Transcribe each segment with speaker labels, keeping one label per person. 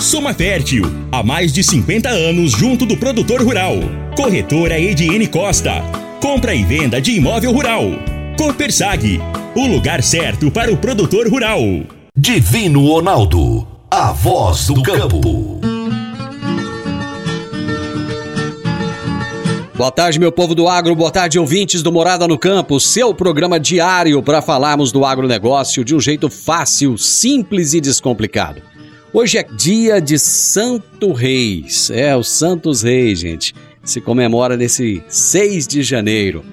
Speaker 1: Soma Fértil. Há mais de 50 anos junto do produtor rural. Corretora Ediene Costa. Compra e venda de imóvel rural. Copersag. O lugar certo para o produtor rural.
Speaker 2: Divino Ronaldo. A voz do campo.
Speaker 3: Boa tarde, meu povo do agro, boa tarde, ouvintes do Morada no Campo, seu programa diário para falarmos do agronegócio de um jeito fácil, simples e descomplicado. Hoje é dia de Santo Reis, é o Santos Reis, gente, se comemora nesse 6 de janeiro.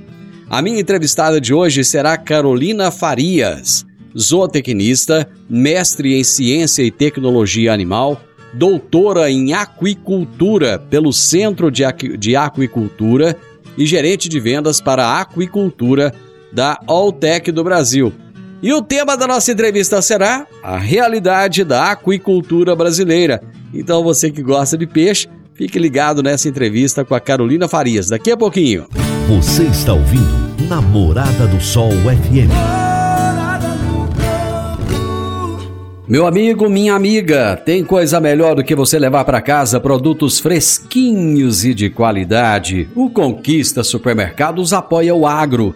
Speaker 3: A minha entrevistada de hoje será Carolina Farias, zootecnista, mestre em ciência e tecnologia animal, doutora em aquicultura pelo Centro de, Aqui de Aquicultura e gerente de vendas para aquicultura da Alltech do Brasil. E o tema da nossa entrevista será a realidade da aquicultura brasileira. Então você que gosta de peixe, fique ligado nessa entrevista com a Carolina Farias daqui a pouquinho.
Speaker 2: Você está ouvindo Namorada do Sol FM.
Speaker 3: Meu amigo, minha amiga, tem coisa melhor do que você levar para casa produtos fresquinhos e de qualidade. O Conquista Supermercados apoia o agro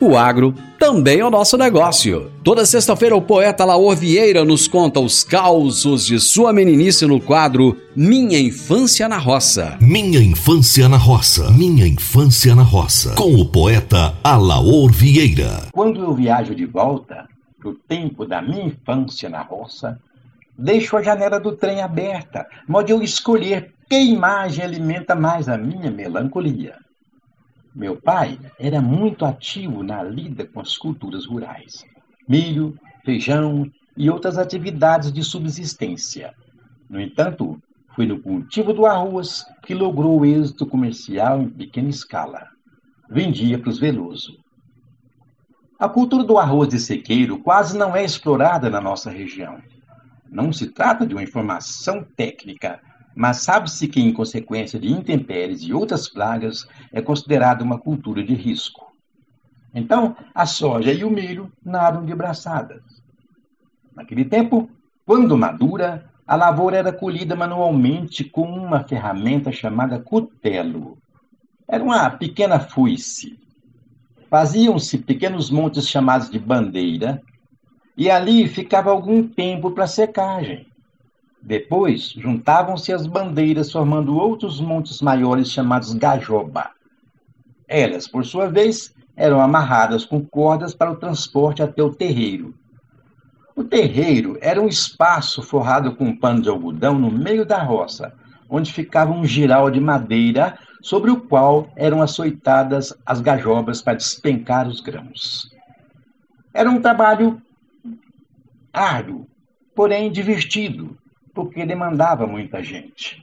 Speaker 3: O agro também é o nosso negócio. Toda sexta-feira, o poeta Laor Vieira nos conta os causos de sua meninice no quadro Minha Infância na Roça.
Speaker 2: Minha Infância na Roça. Minha Infância na Roça. Com o poeta Alaor Vieira.
Speaker 4: Quando eu viajo de volta pro tempo da minha infância na roça, deixo a janela do trem aberta, modo eu escolher que imagem alimenta mais a minha melancolia. Meu pai era muito ativo na lida com as culturas rurais. Milho, feijão e outras atividades de subsistência. No entanto, foi no cultivo do arroz que logrou o êxito comercial em pequena escala. Vendia para os Veloso. A cultura do arroz de sequeiro quase não é explorada na nossa região. Não se trata de uma informação técnica, mas sabe-se que, em consequência de intempéries e outras pragas, é considerada uma cultura de risco. Então, a soja e o milho nadam de braçadas. Naquele tempo, quando madura, a lavoura era colhida manualmente com uma ferramenta chamada cutelo. Era uma pequena foice. Faziam-se pequenos montes chamados de bandeira, e ali ficava algum tempo para secagem. Depois, juntavam-se as bandeiras, formando outros montes maiores chamados gajoba. Elas, por sua vez, eram amarradas com cordas para o transporte até o terreiro. O terreiro era um espaço forrado com um pano de algodão no meio da roça, onde ficava um giral de madeira sobre o qual eram açoitadas as gajobas para despencar os grãos. Era um trabalho árduo, porém divertido, porque demandava muita gente.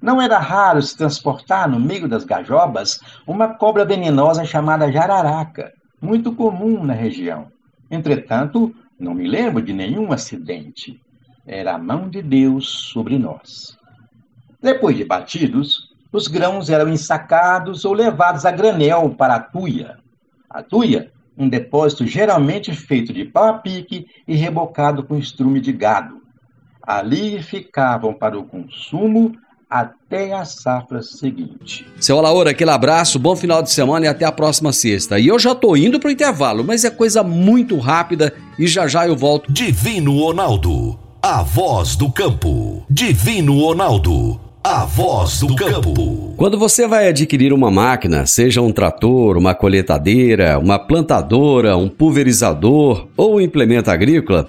Speaker 4: Não era raro se transportar no meio das gajobas uma cobra venenosa chamada jararaca, muito comum na região. Entretanto, não me lembro de nenhum acidente. Era a mão de Deus sobre nós. Depois de batidos, os grãos eram ensacados ou levados a granel para a tuia. A tuia, um depósito geralmente feito de pau a pique e rebocado com estrume de gado. Ali ficavam para o consumo até a safra seguinte.
Speaker 3: Seu Alaor, aquele abraço, bom final de semana e até a próxima sexta. E eu já tô indo pro intervalo, mas é coisa muito rápida e já já eu volto.
Speaker 2: Divino Ronaldo, a voz do campo. Divino Ronaldo, a voz do campo.
Speaker 3: Quando você vai adquirir uma máquina, seja um trator, uma colheitadeira, uma plantadora, um pulverizador ou um implemento agrícola,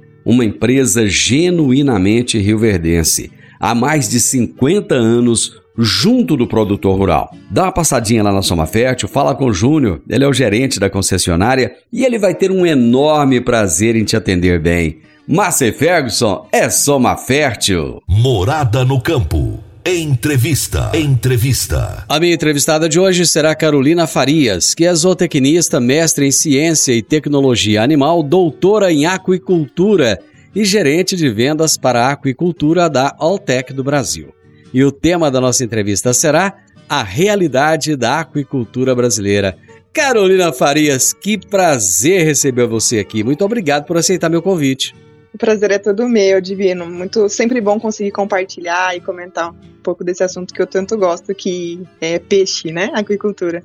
Speaker 3: uma empresa genuinamente rioverdense, há mais de 50 anos junto do produtor rural. Dá uma passadinha lá na Soma Fértil, fala com o Júnior, ele é o gerente da concessionária e ele vai ter um enorme prazer em te atender bem. Márcia Ferguson é Soma Fértil.
Speaker 2: Morada no campo. Entrevista. Entrevista.
Speaker 3: A minha entrevistada de hoje será Carolina Farias, que é zootecnista, mestre em ciência e tecnologia animal, doutora em aquicultura e gerente de vendas para a aquicultura da Alltech do Brasil. E o tema da nossa entrevista será a realidade da aquicultura brasileira. Carolina Farias, que prazer receber você aqui. Muito obrigado por aceitar meu convite.
Speaker 5: O prazer é todo meu, Divino. Muito sempre bom conseguir compartilhar e comentar um pouco desse assunto que eu tanto gosto, que é peixe, né? Aquicultura.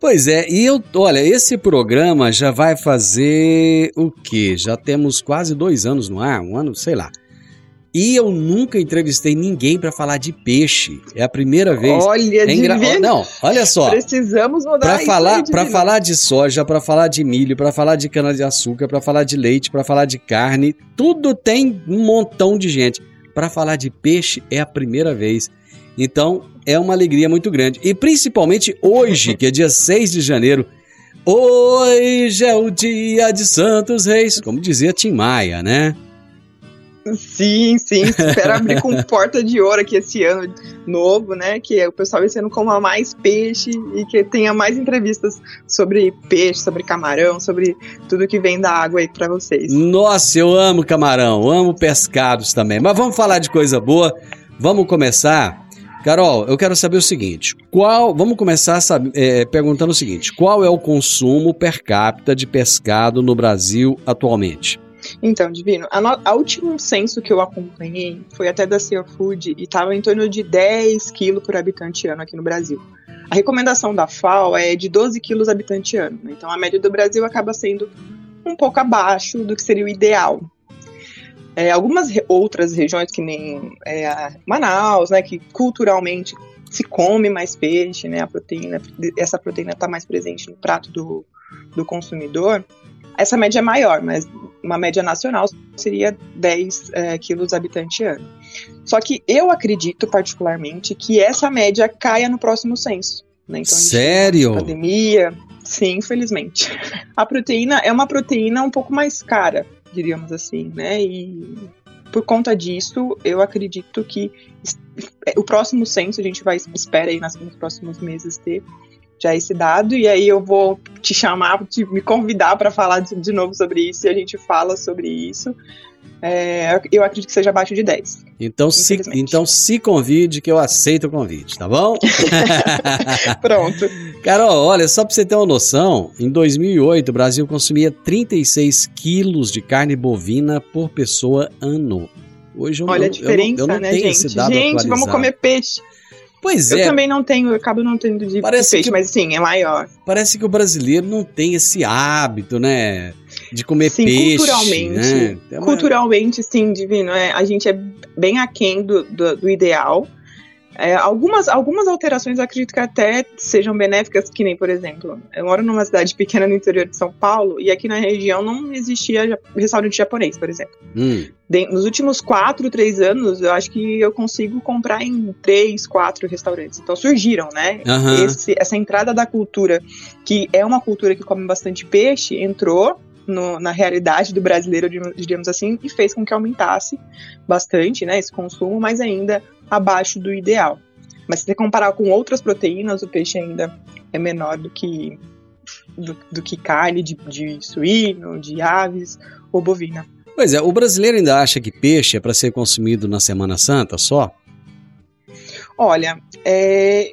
Speaker 3: Pois é, e eu, olha, esse programa já vai fazer o quê? Já temos quase dois anos no ar, um ano, sei lá. E eu nunca entrevistei ninguém para falar de peixe. É a primeira vez.
Speaker 5: Olha,
Speaker 3: é engra... Não, olha só.
Speaker 5: Precisamos mudar
Speaker 3: Para falar, para falar de soja, para falar de milho, para falar de cana de açúcar, para falar de leite, para falar de carne, tudo tem um montão de gente. Para falar de peixe é a primeira vez. Então, é uma alegria muito grande. E principalmente hoje, que é dia 6 de janeiro, hoje é o dia de Santos Reis, como dizia Tim Maia, né?
Speaker 5: Sim, sim. Espero abrir com porta de ouro aqui esse ano novo, né? Que o pessoal esse ano coma mais peixe e que tenha mais entrevistas sobre peixe, sobre camarão, sobre tudo que vem da água aí para vocês.
Speaker 3: Nossa, eu amo camarão, amo pescados também. Mas vamos falar de coisa boa. Vamos começar. Carol, eu quero saber o seguinte: qual. Vamos começar sabe, é, perguntando o seguinte: qual é o consumo per capita de pescado no Brasil atualmente?
Speaker 5: Então, Divino, a, no, a último censo que eu acompanhei foi até da Sea Food e estava em torno de 10 quilos por habitante ano aqui no Brasil. A recomendação da FAO é de 12 quilos habitante ano, né? então a média do Brasil acaba sendo um pouco abaixo do que seria o ideal. É, algumas re outras regiões, que nem é, Manaus, né, que culturalmente se come mais peixe, né, a proteína, essa proteína está mais presente no prato do, do consumidor, essa média é maior, mas uma média nacional seria 10 é, quilos habitante ano. Só que eu acredito particularmente que essa média caia no próximo censo. Né?
Speaker 3: Então, Sério?
Speaker 5: Pandemia. Sim, infelizmente. A proteína é uma proteína um pouco mais cara, diríamos assim, né? E por conta disso, eu acredito que o próximo censo a gente vai espera aí nos próximos meses ter já esse dado, e aí eu vou te chamar, te, me convidar para falar de, de, novo sobre isso, e a gente fala sobre isso. É, eu acredito que seja abaixo de 10.
Speaker 3: Então se, então se convide, que eu aceito o convite, tá bom?
Speaker 5: Pronto.
Speaker 3: Carol, olha, só para você ter uma noção, em 2008 o Brasil consumia 36 quilos de carne bovina por pessoa ano. Hoje eu,
Speaker 5: Olha
Speaker 3: eu,
Speaker 5: a diferença,
Speaker 3: eu não, eu não
Speaker 5: né,
Speaker 3: tenho
Speaker 5: gente?
Speaker 3: esse dado
Speaker 5: gente,
Speaker 3: atualizado.
Speaker 5: vamos comer peixe.
Speaker 3: Pois
Speaker 5: eu
Speaker 3: é.
Speaker 5: também não tenho, eu acabo não tendo de
Speaker 3: Parece
Speaker 5: peixe,
Speaker 3: que-
Speaker 5: mas sim, é maior.
Speaker 3: Parece que o brasileiro não tem esse hábito, né? De comer
Speaker 5: sim,
Speaker 3: peixe.
Speaker 5: culturalmente.
Speaker 3: Né? Tem uma-
Speaker 5: Culturalmente, sim, divino. É, a gente é bem aquém do, do, do ideal. É, algumas, algumas alterações acredito que até sejam benéficas, que nem, por exemplo, eu moro numa cidade pequena no interior de São Paulo e aqui na região não existia restaurante japonês, por exemplo.
Speaker 3: Hum,
Speaker 5: De- nos últimos quatro, três anos, eu acho que eu consigo comprar em três, quatro restaurantes. Então surgiram, né?
Speaker 3: Aham.
Speaker 5: Esse- essa entrada da cultura, que é uma cultura que come bastante peixe, entrou no- na realidade do brasileiro, digamos assim, e fez com que aumentasse bastante, né, esse consumo, mas ainda abaixo do ideal. Mas se você comparar com outras proteínas, o peixe ainda é menor do que, do, do que carne de, de suíno, de aves ou bovina.
Speaker 3: Pois é, o brasileiro ainda acha que peixe é para ser consumido na Semana Santa só?
Speaker 5: Olha, é,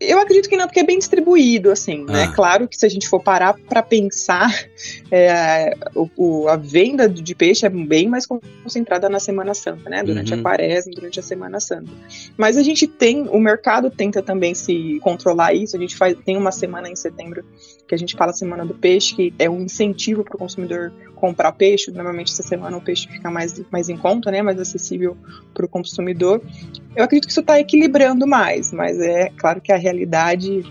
Speaker 5: eu acredito que não, porque é bem distribuído, assim, né?
Speaker 3: Ah.
Speaker 5: Claro que se a gente for parar para pensar, é, o, o- a venda de peixe é bem mais concentrada na Semana Santa, né? Durante
Speaker 3: Uhum.
Speaker 5: a quaresma, durante a Semana Santa. Mas a gente tem, o mercado tenta também se controlar isso. A gente faz, tem uma semana em setembro que a gente fala Semana do Peixe, que é um incentivo para o consumidor comprar peixe. Normalmente essa semana o peixe fica mais, mais em conta, né? Mais acessível para o consumidor. Eu acredito que isso está equilibrando mais, mas é claro que a realidade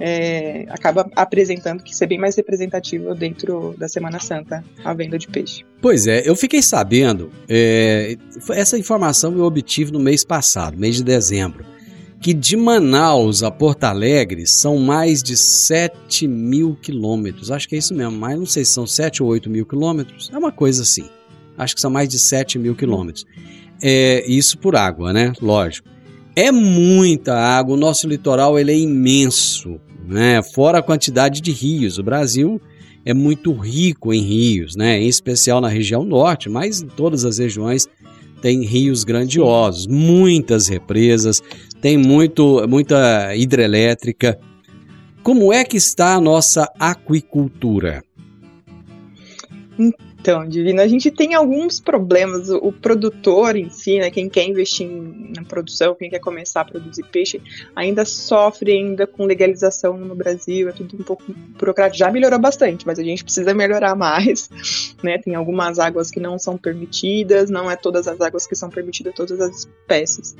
Speaker 5: é, acaba apresentando que é bem mais representativo dentro da Semana Santa, a venda de peixe.
Speaker 3: Pois é, eu fiquei sabendo, é, essa informação eu obtive no mês passado, mês de dezembro, que de Manaus a Porto Alegre são mais de 7 mil quilômetros. Acho que é isso mesmo, mas não sei se são 7 ou 8 mil quilômetros. É uma coisa assim. Acho que são mais de 7 mil quilômetros. É, isso por água, né? Lógico. É muita água, o nosso litoral ele é imenso, né? Fora a quantidade de rios. O Brasil é muito rico em rios, né? Em especial na região norte, mas em todas as regiões tem rios grandiosos, muitas represas, tem muito, muita hidrelétrica. Como é que está a nossa aquicultura?
Speaker 5: Então, Divino, a gente tem alguns problemas. O, produtor em si, né, quem quer investir na produção, quem quer começar a produzir peixe, ainda sofre ainda com legalização no Brasil, é tudo um pouco burocrático. Já melhorou bastante, mas a gente precisa melhorar mais. Né? Tem algumas águas que não são permitidas, não é todas as águas que são permitidas, todas as espécies.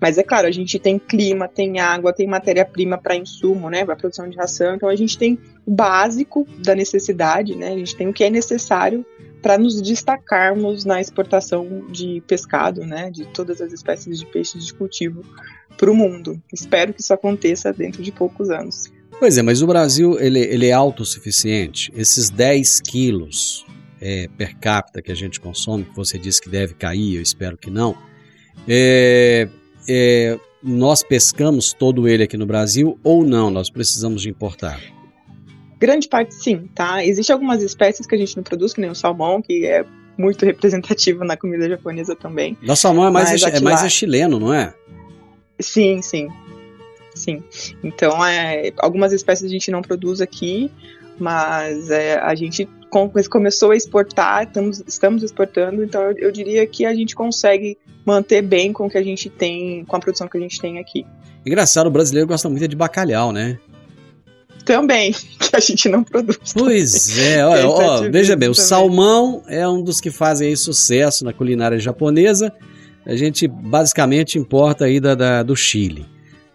Speaker 5: Mas é claro, a gente tem clima, tem água, tem matéria-prima para insumo, né, para produção de ração. Então a gente tem o básico da necessidade, né? A gente tem o que é necessário para nos destacarmos na exportação de pescado, né, de todas as espécies de peixes de cultivo para o mundo. Espero que isso aconteça dentro de poucos anos.
Speaker 3: Pois é, mas o Brasil ele, ele é autossuficiente. Esses 10 quilos é, per capita que a gente consome, que você disse que deve cair, eu espero que não. É, é, nós pescamos todo ele aqui no Brasil ou não? Nós precisamos de importar?
Speaker 5: Grande parte sim, tá? Existem algumas espécies que a gente não produz, que nem o salmão, que é muito representativo na comida japonesa também.
Speaker 3: Da salmão é mais, é, é mais é chileno, não é?
Speaker 5: Sim, sim. Sim. Então, é, algumas espécies a gente não produz aqui, mas é, a gente com- começou a exportar, estamos, estamos exportando, então eu, eu diria que a gente consegue manter bem com o que a gente tem, com a produção que a gente tem aqui.
Speaker 3: Engraçado, o brasileiro gosta muito de bacalhau, né?
Speaker 5: Também, que a gente não produz.
Speaker 3: Pois é, ó,
Speaker 5: Tentativa
Speaker 3: veja bem, o
Speaker 5: também.
Speaker 3: salmão é um dos que fazem sucesso na culinária japonesa. A gente basicamente importa aí da, da- do Chile,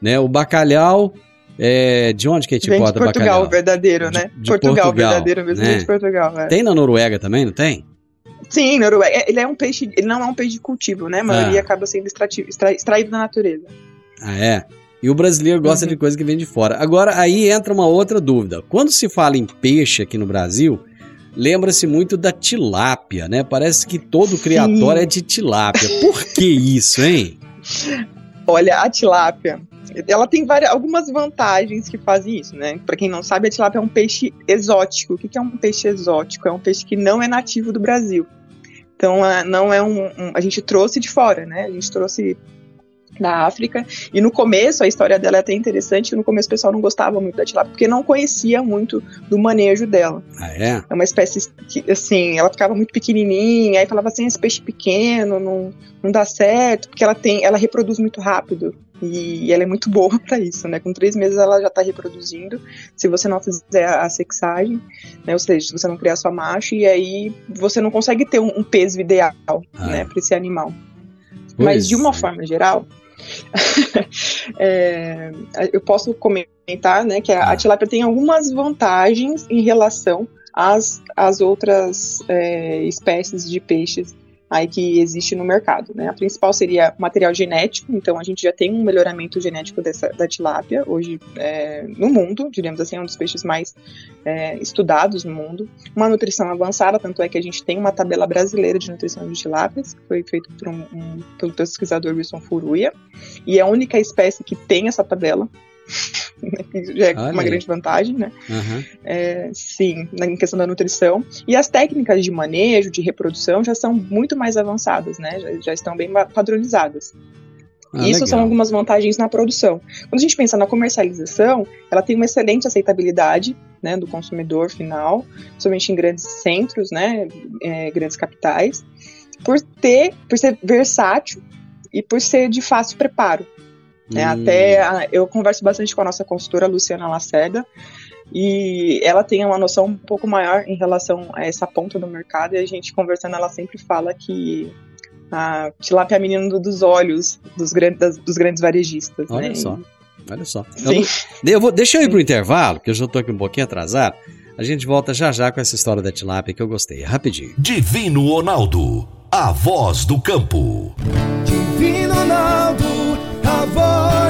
Speaker 3: né? O bacalhau é de onde que a gente
Speaker 5: Vem de
Speaker 3: importa
Speaker 5: Portugal,
Speaker 3: bacalhau?
Speaker 5: verdadeiro,
Speaker 3: De-
Speaker 5: né?
Speaker 3: de
Speaker 5: Portugal,
Speaker 3: Portugal,
Speaker 5: verdadeiro mesmo,
Speaker 3: né?
Speaker 5: de Portugal. é.
Speaker 3: Tem na Noruega também, não tem?
Speaker 5: Sim, Noruega. É- Ele é um peixe, ele não é um peixe de cultivo, né? A maioria
Speaker 3: Ah.
Speaker 5: acaba sendo extraído da natureza.
Speaker 3: Ah, é. E o brasileiro gosta
Speaker 5: Uhum.
Speaker 3: de coisa que vem de fora. Agora, aí entra uma outra dúvida. Quando se fala em peixe aqui no Brasil, lembra-se muito da tilápia, né? Parece que todo criatório é de tilápia. Por que isso, hein?
Speaker 5: Olha, a tilápia, ela tem várias, algumas vantagens que fazem isso, né? Pra quem não sabe, a tilápia é um peixe exótico. O que é um peixe exótico? É um peixe que não é nativo do Brasil. Então, não é um, um- A gente trouxe de fora, né? A gente trouxe da África. E no começo, a história dela é até interessante, que no começo o pessoal não gostava muito da tilápia, porque não conhecia muito do manejo dela.
Speaker 3: Ah, é?
Speaker 5: É uma espécie que, assim, ela ficava muito pequenininha, aí falava assim, esse peixe pequeno não, não dá certo, porque ela tem, ela reproduz muito rápido. E ela é muito boa para isso, né? Com três meses ela já tá reproduzindo. Se você não fizer a sexagem, né? Ou seja, se você não criar sua macho, e aí você não consegue ter um, um peso ideal,
Speaker 3: Ah,
Speaker 5: né,
Speaker 3: é.
Speaker 5: para esse animal. Mas de uma
Speaker 3: é.
Speaker 5: forma geral, é, eu posso comentar né, que a, a tilápia tem algumas vantagens em relação às, às outras é, espécies de peixes aí que existe no mercado. Né? A principal seria material genético, então a gente já tem um melhoramento genético dessa, da tilápia hoje é, no mundo, diríamos assim, é um dos peixes mais é, estudados no mundo. Uma nutrição avançada, tanto é que a gente tem uma tabela brasileira de nutrição de tilápias, que foi feita por um, um, pelo pesquisador Wilson Furuia, e é a única espécie que tem essa tabela. já é
Speaker 3: Olha
Speaker 5: uma grande vantagem, né?
Speaker 3: Aham.
Speaker 5: É, sim, na questão da nutrição. E as técnicas de manejo, de reprodução, já são muito mais avançadas, né? Já, já estão bem padronizadas.
Speaker 3: Ah,
Speaker 5: Isso
Speaker 3: legal.
Speaker 5: são algumas vantagens na produção. Quando a gente pensa na comercialização, ela tem uma excelente aceitabilidade né, do consumidor final, somente em grandes centros, né, é, grandes capitais, por ter, por ser versátil e por ser de fácil preparo. Né?
Speaker 3: Hum.
Speaker 5: Até a- eu converso bastante com a nossa consultora Luciana Lacerda e ela tem uma noção um pouco maior em relação a essa ponta do mercado e a gente conversando ela sempre fala que a tilápia é a menina do- dos olhos dos grandes, das- dos grandes varejistas.
Speaker 3: Olha
Speaker 5: né?
Speaker 3: só. Olha só. Eu
Speaker 5: Sim.
Speaker 3: eu vou, deixa eu ir pro intervalo, que eu já tô aqui um pouquinho atrasado. A gente volta já já com essa história da tilápia que eu gostei. Rapidinho.
Speaker 2: Divino Ronaldo, a voz do campo.
Speaker 6: Divino Ronaldo,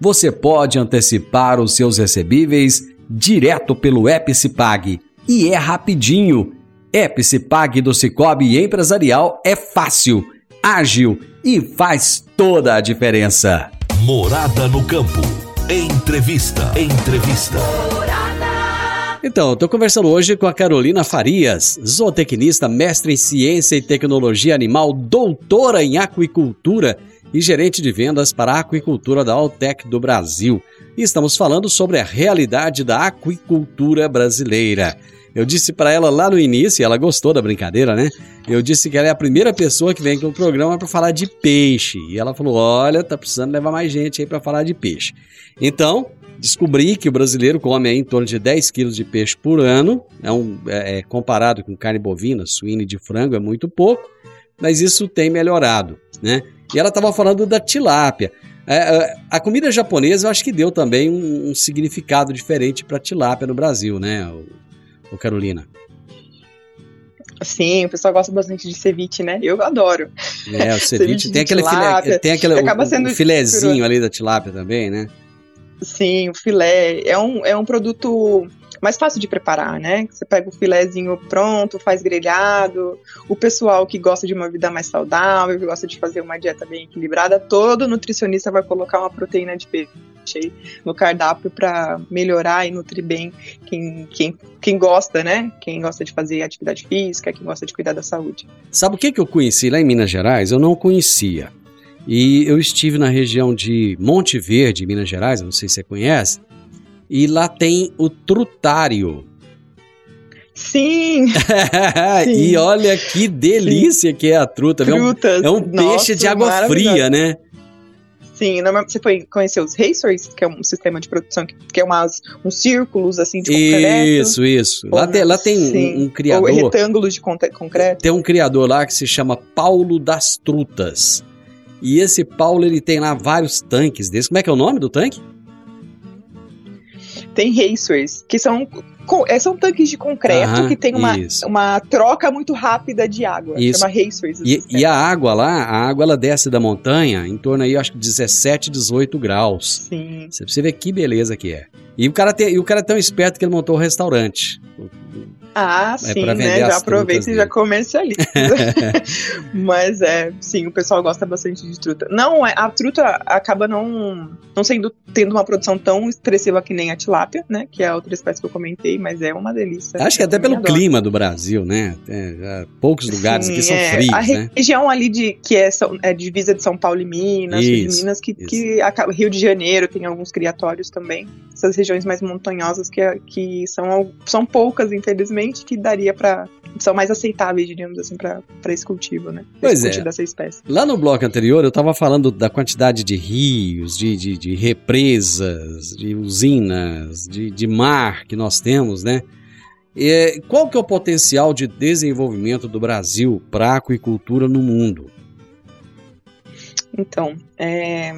Speaker 3: você pode antecipar os seus recebíveis direto pelo Epicipag. E é rapidinho. Epicipag do Cicobi Empresarial é fácil, ágil e faz toda a diferença.
Speaker 2: Morada no campo. Entrevista. Entrevista.
Speaker 3: Então, estou conversando hoje com a Carolina Farias, zootecnista, mestre em ciência e tecnologia animal, doutora em aquicultura e gerente de vendas para a aquicultura da Altec do Brasil. E estamos falando sobre a realidade da aquicultura brasileira. Eu disse para ela lá no início, ela gostou da brincadeira, né? Eu disse que ela é a primeira pessoa que vem aqui no programa para falar de peixe. E ela falou: Olha, tá precisando levar mais gente aí para falar de peixe. Então, descobri que o brasileiro come em torno de 10 quilos de peixe por ano. É um, é, é, comparado com carne bovina, suína e de frango, é muito pouco, mas isso tem melhorado, né? E ela estava falando da tilápia. É, é, a comida japonesa eu acho que deu também um, um significado diferente para tilápia no Brasil, né, o, o Carolina?
Speaker 5: Sim, o pessoal gosta bastante de ceviche, né? Eu adoro.
Speaker 3: É, o ceviche
Speaker 5: Ceviche
Speaker 3: tem aquele, filé,
Speaker 5: tilápia,
Speaker 3: tem aquele
Speaker 5: que acaba
Speaker 3: o- o
Speaker 5: sendo
Speaker 3: filezinho ali da tilápia também, né?
Speaker 5: Sim, o filé é um, é um produto mais fácil de preparar, né? Você pega o filézinho pronto, faz grelhado. O pessoal que gosta de uma vida mais saudável, que gosta de fazer uma dieta bem equilibrada, todo nutricionista vai colocar uma proteína de peixe aí no cardápio para melhorar e nutrir bem quem, quem, quem gosta, né? Quem gosta de fazer atividade física, quem gosta de cuidar da saúde.
Speaker 3: Sabe o que, que eu conheci lá em Minas Gerais? Eu não conhecia. E eu estive na região de Monte Verde, Minas Gerais, não sei se você conhece, e lá tem o trutário.
Speaker 5: Sim,
Speaker 3: e olha que delícia que é a truta. viu? É um-. É um peixe de água fria, né?
Speaker 5: Sim, você foi conhecer os racers, que é um sistema de produção que, que é umas, uns círculos assim de concreto.
Speaker 3: Isso, isso. Lá,
Speaker 5: Ou
Speaker 3: tem, lá tem um-
Speaker 5: sim,
Speaker 3: um,
Speaker 5: Ou
Speaker 3: criador.
Speaker 5: retângulos de concreto.
Speaker 3: Tem um criador lá que se chama Paulo das Trutas. E esse Paulo, ele tem lá vários tanques desses. Como é que é o nome do tanque?
Speaker 5: Tem racers, que são, é, são tanques de concreto que tem uma,
Speaker 3: isso.
Speaker 5: uma troca muito rápida de água.
Speaker 3: Isso.
Speaker 5: Chama racers.
Speaker 3: E, e a água lá, a água ela desce da montanha em torno aí, acho que 17, 18 graus.
Speaker 5: Sim.
Speaker 3: Você precisa ver que beleza que é. E o cara, tem, e o cara é tão esperto que ele montou um restaurante.
Speaker 5: Ah,
Speaker 3: É
Speaker 5: sim, né? Já aproveita e já comercializa. Mas é, sim, o pessoal gosta bastante de truta. Não, é, a truta acaba não, não sendo tendo uma produção tão expressiva que nem a tilápia, né? Que é a outra espécie que eu comentei, mas é uma delícia.
Speaker 3: Acho que até pelo
Speaker 5: adoro.
Speaker 3: clima do Brasil, né? Já poucos lugares
Speaker 5: Sim,
Speaker 3: aqui são
Speaker 5: é.
Speaker 3: frios,
Speaker 5: A
Speaker 3: né?
Speaker 5: região ali de que é, São- é divisa de São Paulo e Minas,
Speaker 3: Isso,
Speaker 5: de Minas, que,
Speaker 3: isso.
Speaker 5: que acaba- Rio de Janeiro tem alguns criatórios também. Essas regiões mais montanhosas que, é- que são, são poucas, infelizmente, que daria para são mais aceitáveis, diríamos assim, para esse cultivo, né?
Speaker 3: Pois
Speaker 5: esse
Speaker 3: é.
Speaker 5: dessa espécie.
Speaker 3: Lá no bloco anterior eu estava falando da quantidade de rios, de, de, de represas, de usinas, de, de mar que nós temos, né? E, qual que é o potencial de desenvolvimento do Brasil para a aquicultura no mundo?
Speaker 5: Então, é,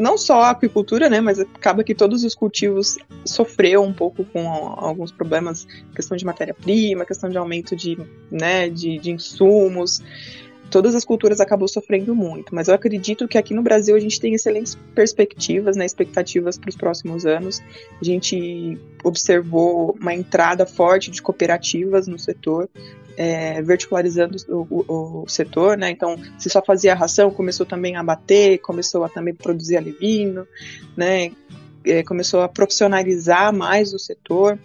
Speaker 5: não só a aquicultura, né, mas acaba que todos os cultivos sofreram um pouco com alguns problemas, questão de matéria-prima, questão de aumento de, né, de, de insumos, todas as culturas acabam sofrendo muito, mas eu acredito que aqui no Brasil a gente tem excelentes perspectivas, né, expectativas para os próximos anos. A gente observou uma entrada forte de cooperativas no setor, é, o, o, o, setor, né? Então, se só fazia ração, começou também a bater, começou a também produzir alevino, né? É, começou a profissionalizar mais o setor,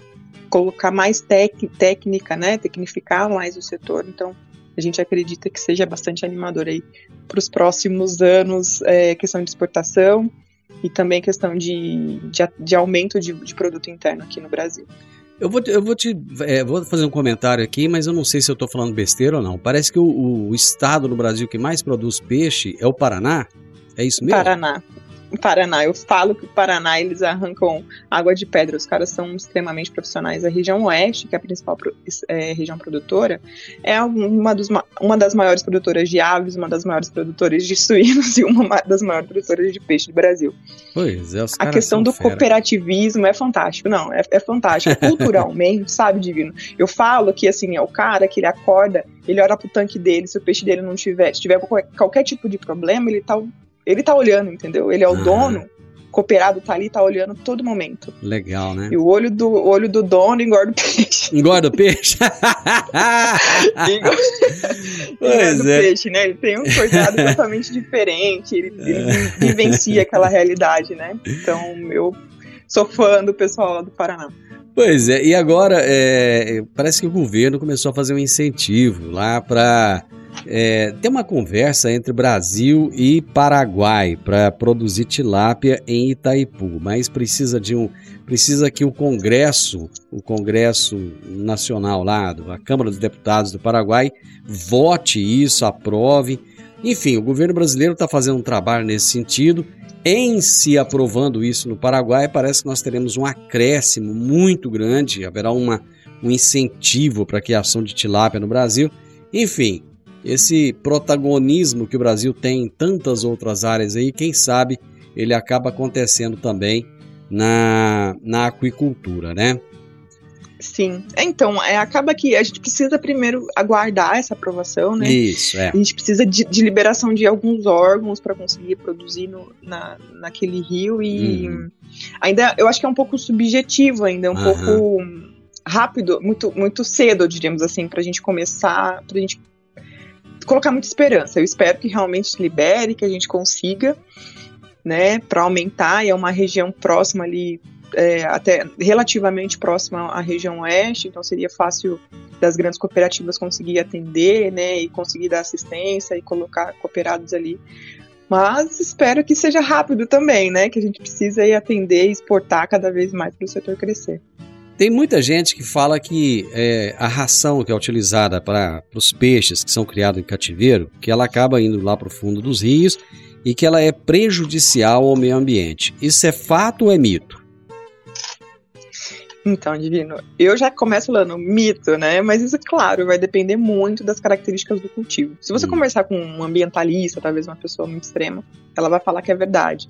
Speaker 5: colocar mais tec, técnica, né? Tecnificar mais o setor. Então, a gente acredita que seja bastante animador aí para os próximos anos, é, questão de exportação e também questão de, de, de aumento de, de produto interno aqui no Brasil.
Speaker 3: Eu vou, eu vou te. É, vou fazer um comentário aqui, mas eu não sei se eu estou falando besteira ou não. Parece que o, o, estado no Brasil que mais produz peixe é o Paraná. É isso mesmo?
Speaker 5: Paraná. Paraná. Eu falo que o Paraná eles arrancam água de pedra. Os caras são extremamente profissionais. A região oeste, que é a principal é, região produtora, é uma, dos, uma das maiores produtoras de aves, uma das maiores produtoras de suínos e uma das maiores produtoras de peixe do Brasil.
Speaker 3: Pois é, os
Speaker 5: A questão do fera. cooperativismo é fantástico. Não, é, é fantástico. Culturalmente, sabe, Divino? Eu falo que, assim, é o cara que ele acorda, ele olha pro tanque dele, se o peixe dele não tiver, se tiver qualquer, qualquer tipo de problema, ele tá ele tá olhando, entendeu? Ele é o ah. dono, cooperado tá ali, tá olhando todo momento.
Speaker 3: Legal, né?
Speaker 5: E o olho do, o olho do dono engorda o peixe.
Speaker 3: Engorda o peixe?
Speaker 5: engorda, engorda o é. peixe, né? Ele tem um cuidado totalmente diferente, ele, ele vivencia aquela realidade, né? Então, eu sou fã do pessoal lá do Paraná.
Speaker 3: Pois é, e agora é, parece que o governo começou a fazer um incentivo lá para é, tem uma conversa entre Brasil e Paraguai para produzir tilápia em Itaipu, mas precisa de um precisa que o Congresso, o Congresso Nacional lá, a Câmara dos Deputados do Paraguai, vote isso, aprove. Enfim, o governo brasileiro está fazendo um trabalho nesse sentido. Em se aprovando isso no Paraguai, parece que nós teremos um acréscimo muito grande, haverá uma, um incentivo para a criação de tilápia no Brasil. Enfim, esse protagonismo que o Brasil tem em tantas outras áreas aí, quem sabe ele acaba acontecendo também na, na aquicultura, né?
Speaker 5: Sim. Então, é, acaba que a gente precisa primeiro aguardar essa aprovação, né?
Speaker 3: Isso, é.
Speaker 5: A gente precisa de, de liberação de alguns órgãos para conseguir produzir no, na, naquele rio e hum. ainda eu acho que é um pouco subjetivo ainda, é um Aham. pouco rápido, muito, muito cedo, diríamos assim, para a gente começar, para a gente colocar muita esperança. Eu espero que realmente se libere, que a gente consiga, né, para aumentar. E é uma região próxima ali, é, até relativamente próxima à região oeste, então seria fácil das grandes cooperativas conseguir atender, né, e conseguir dar assistência e colocar cooperados ali. Mas espero que seja rápido também, né, que a gente precisa ir atender e exportar cada vez mais para o setor crescer.
Speaker 3: Tem muita gente que fala que é, a ração que é utilizada para os peixes que são criados em cativeiro, que ela acaba indo lá para o fundo dos rios e que ela é prejudicial ao meio ambiente. Isso é fato ou é mito?
Speaker 5: Então, Divino, eu já começo falando mito, né? Mas isso, claro, vai depender muito das características do cultivo. Se você hum. conversar com um ambientalista, talvez uma pessoa muito extrema, ela vai falar que é verdade.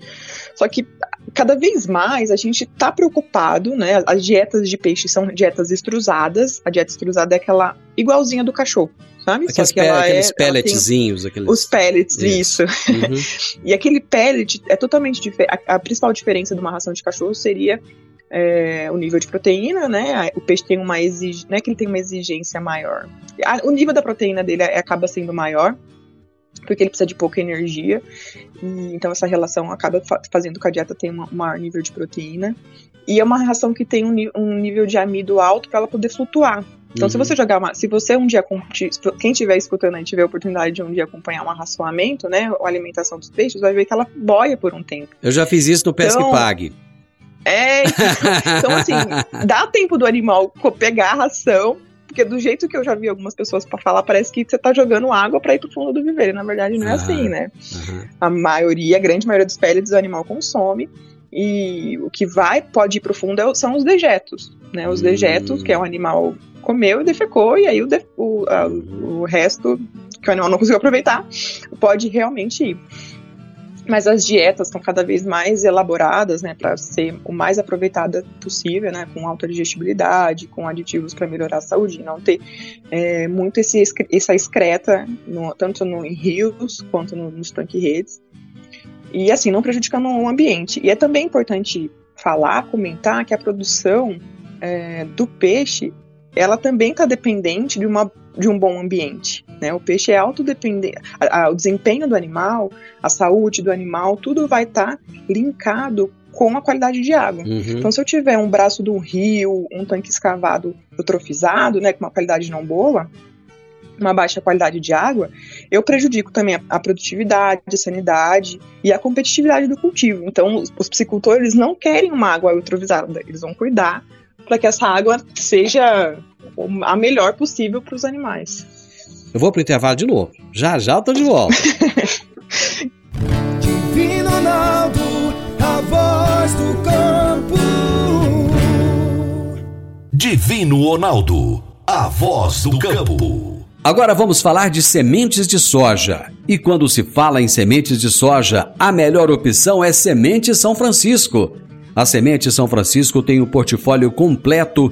Speaker 5: Só que cada vez mais a gente está preocupado, né? As dietas de peixe são dietas extrusadas. A dieta extrusada é aquela igualzinha do cachorro. Sabe?
Speaker 3: Aqueles, pe aqueles é, pelletzinhos. Aqueles...
Speaker 5: Os pellets, isso. isso. Uhum. e aquele pellet é totalmente diferente. A, a principal diferença de uma ração de cachorro seria é, o nível de proteína, né? O peixe tem uma exigência, não é que ele tem uma exigência maior. O nível da proteína dele é, acaba sendo maior, porque ele precisa de pouca energia. E, então essa relação acaba fazendo que a dieta tenha um maior nível de proteína. E é uma ração que tem um, um nível de amido alto para ela poder flutuar. Então, uhum. se você jogar uma. Se você um dia. Quem estiver escutando aí tiver a oportunidade de um dia acompanhar um arraçoamento, né? A alimentação dos peixes, vai ver que ela boia por um tempo.
Speaker 3: Eu já fiz isso no Pesque então, Pague.
Speaker 5: É, então assim, dá tempo do animal pegar a ração, porque do jeito que eu já vi algumas pessoas para falar, parece que você tá jogando água para ir pro fundo do viveiro. Na verdade, não é assim, né? A maioria, a grande maioria dos pellets o animal consome. E o que vai, pode ir pro fundo é são os dejetos, né? Os dejetos, que é o animal comeu e defecou, e aí o, o, a, o resto que o animal não conseguiu aproveitar pode realmente ir. Mas as dietas estão cada vez mais elaboradas, né, para ser o mais aproveitada possível, né, com alta digestibilidade, com aditivos para melhorar a saúde, não ter é, muito esse, essa excreta, no, tanto no, em rios quanto no, nos tanque-redes. E assim, não prejudicando o ambiente. E é também importante falar, comentar que a produção é, do peixe ela também está dependente de, uma, de um bom ambiente. Né? O peixe é autodependente, o desempenho do animal, a saúde do animal, tudo vai estar tá linkado com a qualidade de água. Uhum. Então, se eu tiver um braço do rio, um tanque escavado eutrofizado, né, com uma qualidade não boa, uma baixa qualidade de água, eu prejudico também a, produtividade, a sanidade e a competitividade do cultivo. Então, os, os piscicultores não querem uma água eutrofizada, eles vão cuidar para que essa água seja a melhor possível para os animais.
Speaker 3: Eu vou para o intervalo de novo. Já já eu tô de volta.
Speaker 6: Divino Ronaldo, a voz do campo.
Speaker 2: Divino Ronaldo, a voz do campo.
Speaker 3: Agora vamos falar de sementes de soja. E quando se fala em sementes de soja, a melhor opção é Semente São Francisco. A Semente São Francisco tem o um portfólio completo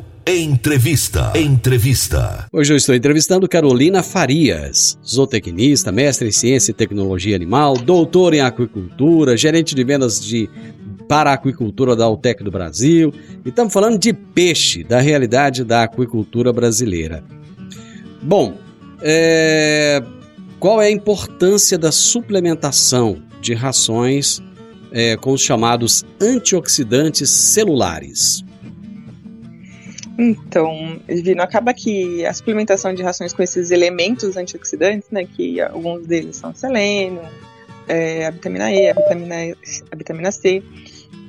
Speaker 2: Entrevista. Entrevista.
Speaker 3: Hoje eu estou entrevistando Carolina Farias, zootecnista, mestre em ciência e tecnologia animal, doutor em aquicultura, gerente de vendas de para a aquicultura da Altec do Brasil. E estamos falando de peixe, da realidade da aquicultura brasileira. Bom, é... qual é a importância da suplementação de rações é, com os chamados antioxidantes celulares.
Speaker 5: Então, Divino, acaba que a suplementação de rações com esses elementos antioxidantes, né, que alguns deles são selênio, é, a vitamina E, a vitamina, a vitamina C,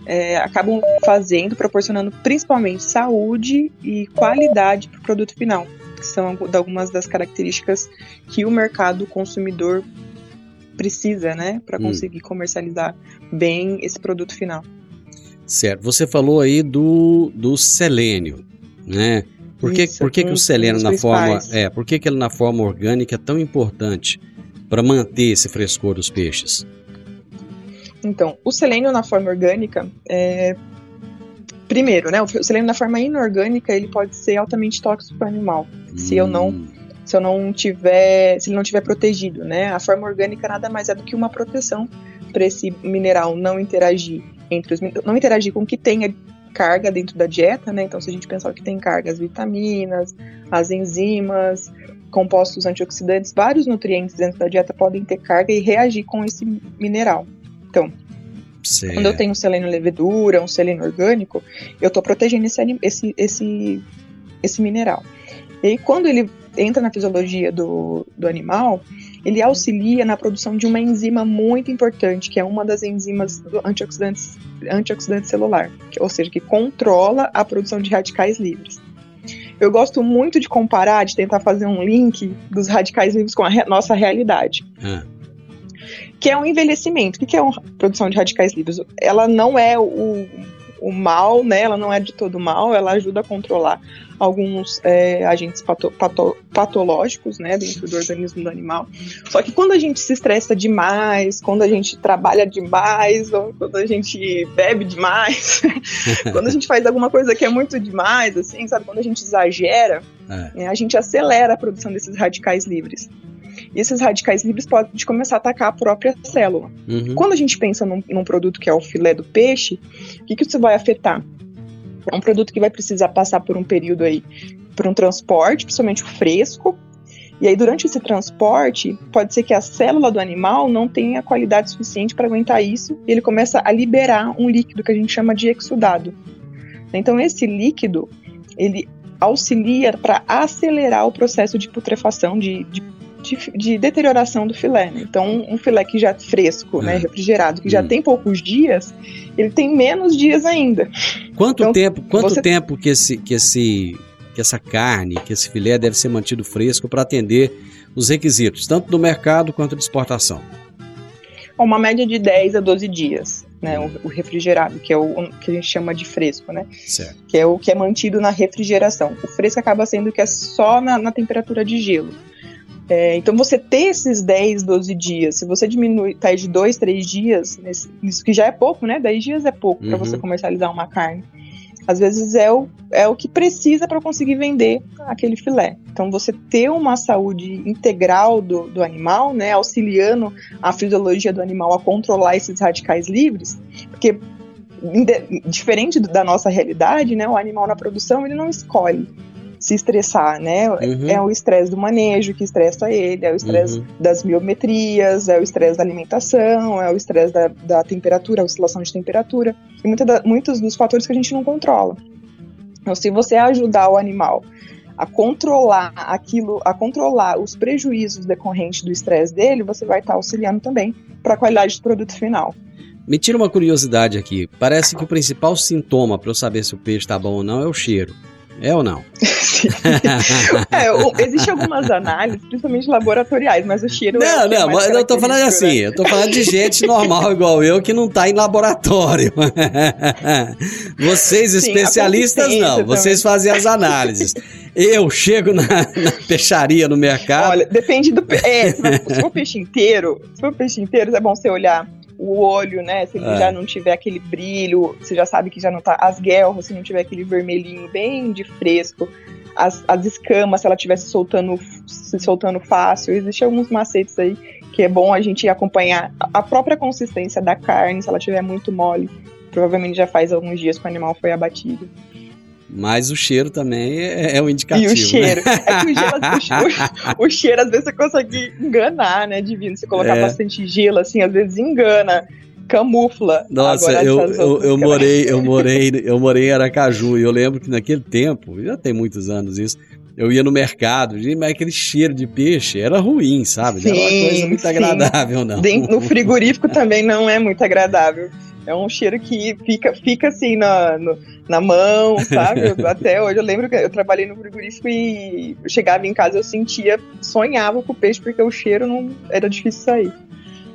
Speaker 5: é, acabam fazendo, proporcionando principalmente saúde e qualidade para o produto final, que são algumas das características que o mercado consumidor precisa, né, para hum. conseguir hum. comercializar bem esse produto final.
Speaker 3: Certo. Você falou aí do, do selênio, né? Por que, Isso, por que, que o selênio na forma, é, por que, que ele na forma orgânica é tão importante para manter esse frescor dos peixes?
Speaker 5: Então, o selênio na forma orgânica é primeiro, né? O selênio na forma inorgânica ele pode ser altamente tóxico para o animal, hum. se eu não hum se eu não tiver, se ele não tiver protegido, né? A forma orgânica nada mais é do que uma proteção para esse mineral não interagir entre os não interagir com o que tenha carga dentro da dieta, né? Então, se a gente pensar que tem carga, as vitaminas, as enzimas, compostos antioxidantes, vários nutrientes dentro da dieta podem ter carga e reagir com esse mineral. Então, certo. quando eu tenho um selênio levedura, um selênio orgânico, eu estou protegendo esse, esse, esse, esse mineral. E aí, quando ele entra na fisiologia do, do animal, ele auxilia na produção de uma enzima muito importante, que é uma das enzimas antioxidantes, antioxidante celular, que, ou seja, que controla a produção de radicais livres. Eu gosto muito de comparar, de tentar fazer um link dos radicais livres com a re nossa realidade. Ah. Que é o um envelhecimento. O que é a produção de radicais livres? Ela não é o, o mal, né? Ela não é de todo mal, ela ajuda a controlar alguns é, agentes pato, pato, patológicos, né, dentro do organismo do animal. Só que quando a gente se estressa demais, quando a gente trabalha demais, ou quando a gente bebe demais, quando a gente faz alguma coisa que é muito demais, assim, sabe, quando a gente exagera, é. né, a gente acelera a produção desses radicais livres. E esses radicais livres podem começar a atacar a própria célula.
Speaker 3: Uhum.
Speaker 5: Quando a gente pensa num, num produto que é o filé do peixe, o que, que isso vai afetar? É um produto que vai precisar passar por um período aí, por um transporte, principalmente o fresco, e aí, durante esse transporte, pode ser que a célula do animal não tenha qualidade suficiente para aguentar isso, e ele começa a liberar um líquido que a gente chama de exudado. Então, esse líquido, ele auxilia para acelerar o processo de putrefação, de, de, de, de deterioração do filé. Né? Então, um filé que já é fresco, né, refrigerado, que já
Speaker 3: Hum.
Speaker 5: tem poucos dias, ele tem menos dias ainda.
Speaker 3: Quanto
Speaker 5: Então,
Speaker 3: tempo, quanto
Speaker 5: você-
Speaker 3: tempo que esse, que esse, que essa carne, que esse filé deve ser mantido fresco para atender os requisitos, tanto do mercado quanto de exportação?
Speaker 5: Uma média de 10 a 12 dias, né, o, o refrigerado, que é o o que a gente chama de fresco, né?
Speaker 3: Certo.
Speaker 5: que é o que é mantido na refrigeração. O fresco acaba sendo que é só na, na temperatura de gelo. É, então, você ter esses 10, 12 dias, se você diminui, tá de 2, 3 dias, nesse, isso que já é pouco, né? 10 dias é pouco para
Speaker 3: Uhum.
Speaker 5: você comercializar uma carne. Às vezes é o, é o que precisa para conseguir vender aquele filé. Então, você ter uma saúde integral do, do animal, né? Auxiliando a fisiologia do animal a controlar esses radicais livres, porque diferente da nossa realidade, né, o animal na produção ele não escolhe se estressar, né?
Speaker 3: Uhum.
Speaker 5: É o estresse do manejo que estressa ele, é o estresse
Speaker 3: Uhum.
Speaker 5: das miometrias, é o estresse da alimentação, é o estresse da, da temperatura, a oscilação de temperatura, e muita da- muitos dos fatores que a gente não controla. Então, se você ajudar o animal a controlar aquilo, a controlar os prejuízos decorrentes do estresse dele, você vai estar auxiliando também para a qualidade do produto final.
Speaker 3: Me tira uma curiosidade aqui. Parece que o principal sintoma para eu saber se o peixe está bom ou não é o cheiro. É ou não?
Speaker 5: É, Existem algumas análises, principalmente laboratoriais, mas o cheiro é.
Speaker 3: Não,
Speaker 5: é
Speaker 3: não, mas eu tô falando assim,
Speaker 5: né?
Speaker 3: eu tô falando de gente normal igual eu que não tá em laboratório. Vocês
Speaker 5: Sim,
Speaker 3: especialistas não,
Speaker 5: consistência
Speaker 3: vocês fazem as análises. Eu chego na, na peixaria no mercado.
Speaker 5: Olha, depende do. É, se for peixe inteiro, se for peixe inteiro, é bom você olhar o olho, né? Se ele
Speaker 3: É.
Speaker 5: já não tiver aquele brilho, você já sabe que já não tá. As guelras, se não tiver aquele vermelhinho bem de fresco. As, as escamas, se ela estiver se soltando, se soltando fácil. Existem alguns macetes aí que é bom a gente acompanhar a a própria consistência da carne, se ela estiver muito mole. Provavelmente já faz alguns dias que o animal foi abatido.
Speaker 3: Mas o cheiro também é, é um indicativo.
Speaker 5: E o cheiro.
Speaker 3: Né?
Speaker 5: É que o, gelo, o, che- o cheiro, às vezes, você consegue enganar, né, Divino? Você colocar
Speaker 3: É.
Speaker 5: bastante gelo, assim, às vezes engana, camufla.
Speaker 3: Nossa,
Speaker 5: Agora,
Speaker 3: eu, eu, eu morei, eu morei, eu morei em Aracaju e eu lembro que naquele tempo, já tem muitos anos isso, eu ia no mercado, mas aquele cheiro de peixe era ruim, sabe? Não era uma
Speaker 5: Sim,
Speaker 3: coisa muito
Speaker 5: sim.
Speaker 3: agradável, não.
Speaker 5: No frigorífico também não é muito agradável. É um cheiro que fica, fica assim na, no- na mão, sabe? Até hoje eu lembro que eu trabalhei no frigorífico e chegava em casa eu sentia, sonhava com o peixe porque o cheiro não era difícil sair.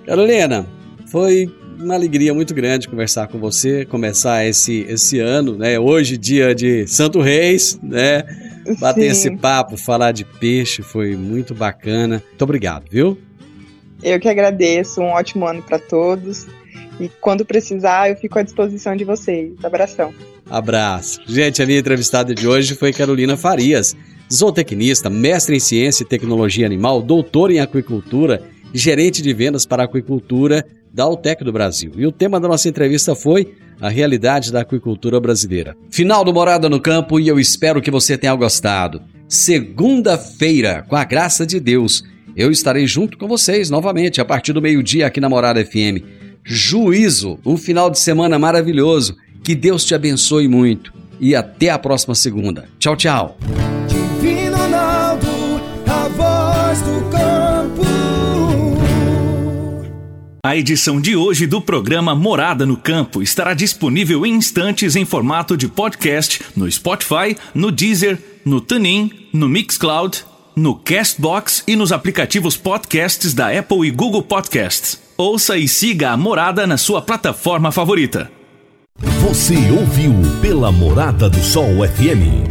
Speaker 3: Carolina, foi uma alegria muito grande conversar com você, começar esse, esse ano, né? Hoje, dia de Santo Reis, né? Bater
Speaker 5: Sim.
Speaker 3: esse papo, falar de peixe, foi muito bacana. Muito obrigado, viu?
Speaker 5: Eu que agradeço, um ótimo ano para todos. E quando precisar, eu fico à disposição de vocês. Abração.
Speaker 3: Abraço. Gente, a minha entrevistada de hoje foi Carolina Farias, zootecnista, mestre em ciência e tecnologia animal, doutora em aquicultura gerente de vendas para aquicultura da Altec do Brasil. E o tema da nossa entrevista foi a realidade da aquicultura brasileira. Final do Morada no Campo e eu espero que você tenha gostado. Segunda-feira, com a graça de Deus, eu estarei junto com vocês novamente a partir do meio-dia aqui na Morada FM. Juízo, um final de semana maravilhoso. Que Deus te abençoe muito. E até a próxima segunda. Tchau, tchau.
Speaker 6: Divino Ronaldo, a voz do campo.
Speaker 7: A edição de hoje do programa Morada no Campo estará disponível em instantes em formato de podcast no Spotify, no Deezer, no TuneIn, no Mixcloud, no Castbox e nos aplicativos podcasts da Apple e Google Podcasts. Ouça e siga a Morada na sua plataforma favorita.
Speaker 2: Você ouviu pela Morada do Sol FM.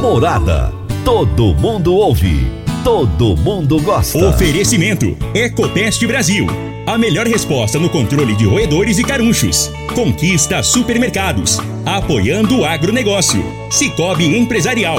Speaker 2: Morada. Todo mundo ouve. Todo mundo gosta.
Speaker 1: Oferecimento: Ecopest Brasil. A melhor resposta no controle de roedores e carunchos. Conquista supermercados. Apoiando o agronegócio. Cicobi Empresarial.